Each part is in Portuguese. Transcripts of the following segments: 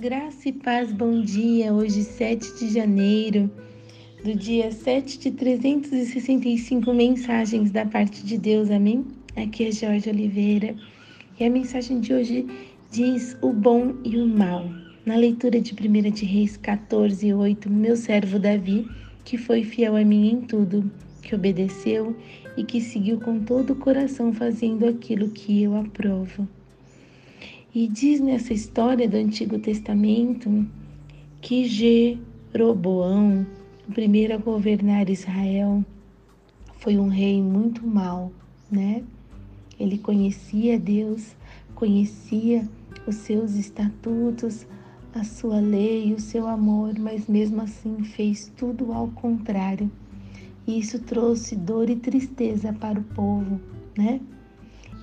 Graça e paz, bom dia. Hoje, 7 de janeiro, do dia 7 de 365 mensagens da parte de Deus, amém? Aqui é Jorge Oliveira e a mensagem de hoje diz o bom e o mal. Na leitura de 1 de Reis 14, 8, meu servo Davi, que foi fiel a mim em tudo, que obedeceu e que seguiu com todo o coração fazendo aquilo que eu aprovo. E diz nessa história do Antigo Testamento que Jeroboão, o primeiro a governar Israel, foi um rei muito mau, né? Ele conhecia Deus, conhecia os seus estatutos, a sua lei, o seu amor, mas mesmo assim fez tudo ao contrário. E isso trouxe dor e tristeza para o povo, né?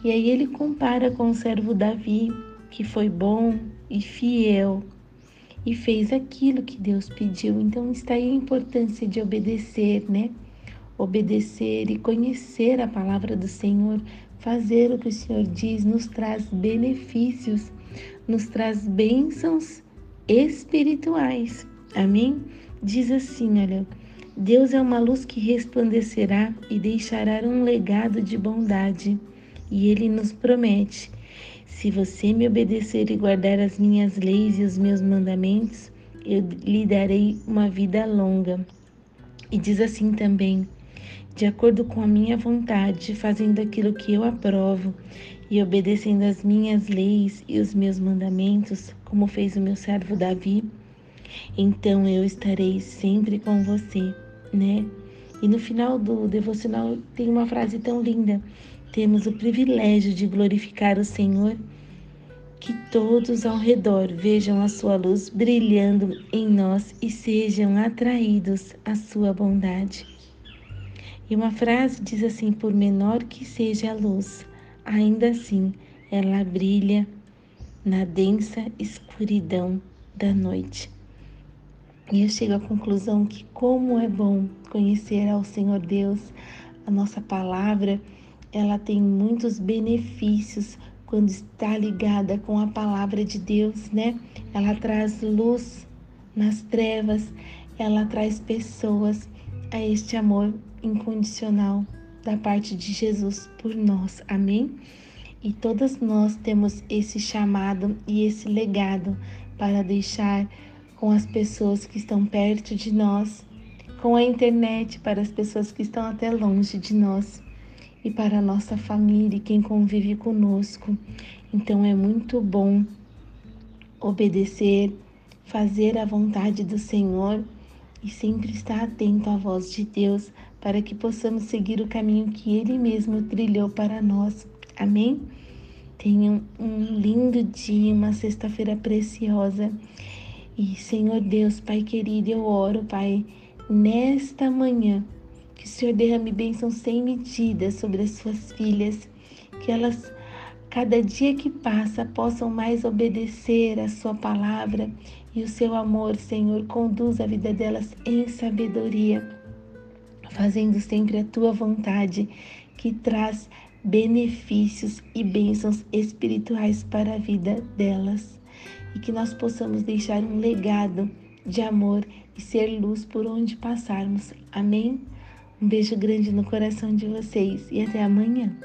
E aí ele compara com o servo Davi, que foi bom e fiel e fez aquilo que Deus pediu. Então está aí a importância de obedecer, né? Obedecer e conhecer a palavra do Senhor, fazer o que o Senhor diz, nos traz benefícios, nos traz bênçãos espirituais. Amém? Diz assim, olha, Deus é uma luz que resplandecerá e deixará um legado de bondade, e ele nos promete se você me obedecer e guardar as minhas leis e os meus mandamentos, eu lhe darei uma vida longa. E diz assim também: de acordo com a minha vontade, fazendo aquilo que eu aprovo e obedecendo as minhas leis e os meus mandamentos, como fez o meu servo Davi, então eu estarei sempre com você, né? E no final do devocional tem uma frase tão linda temos o privilégio de glorificar o Senhor, que todos ao redor vejam a sua luz brilhando em nós e sejam atraídos à sua bondade. E uma frase diz assim: por menor que seja a luz, ainda assim ela brilha na densa escuridão da noite. E eu chego à conclusão que como é bom conhecer ao Senhor Deus, a nossa palavra ela tem muitos benefícios quando está ligada com a palavra de Deus, né? Ela traz luz nas trevas, ela traz pessoas a este amor incondicional da parte de Jesus por nós. Amém? E todas nós temos esse chamado e esse legado para deixar com as pessoas que estão perto de nós, com a internet para as pessoas que estão até longe de nós e para a nossa família e quem convive conosco. Então é muito bom obedecer, fazer a vontade do Senhor e sempre estar atento à voz de Deus para que possamos seguir o caminho que Ele mesmo trilhou para nós. Amém? Tenham um lindo dia, uma sexta-feira preciosa. E Senhor Deus, Pai querido, eu oro, Pai, nesta manhã que o Senhor derrame bênção sem medida sobre as suas filhas, que elas, cada dia que passa, possam mais obedecer a sua palavra e o seu amor, Senhor, conduz a vida delas em sabedoria, fazendo sempre a tua vontade, que traz benefícios e bênçãos espirituais para a vida delas. E que nós possamos deixar um legado de amor e ser luz por onde passarmos. Amém? Um beijo grande no coração de vocês e até amanhã.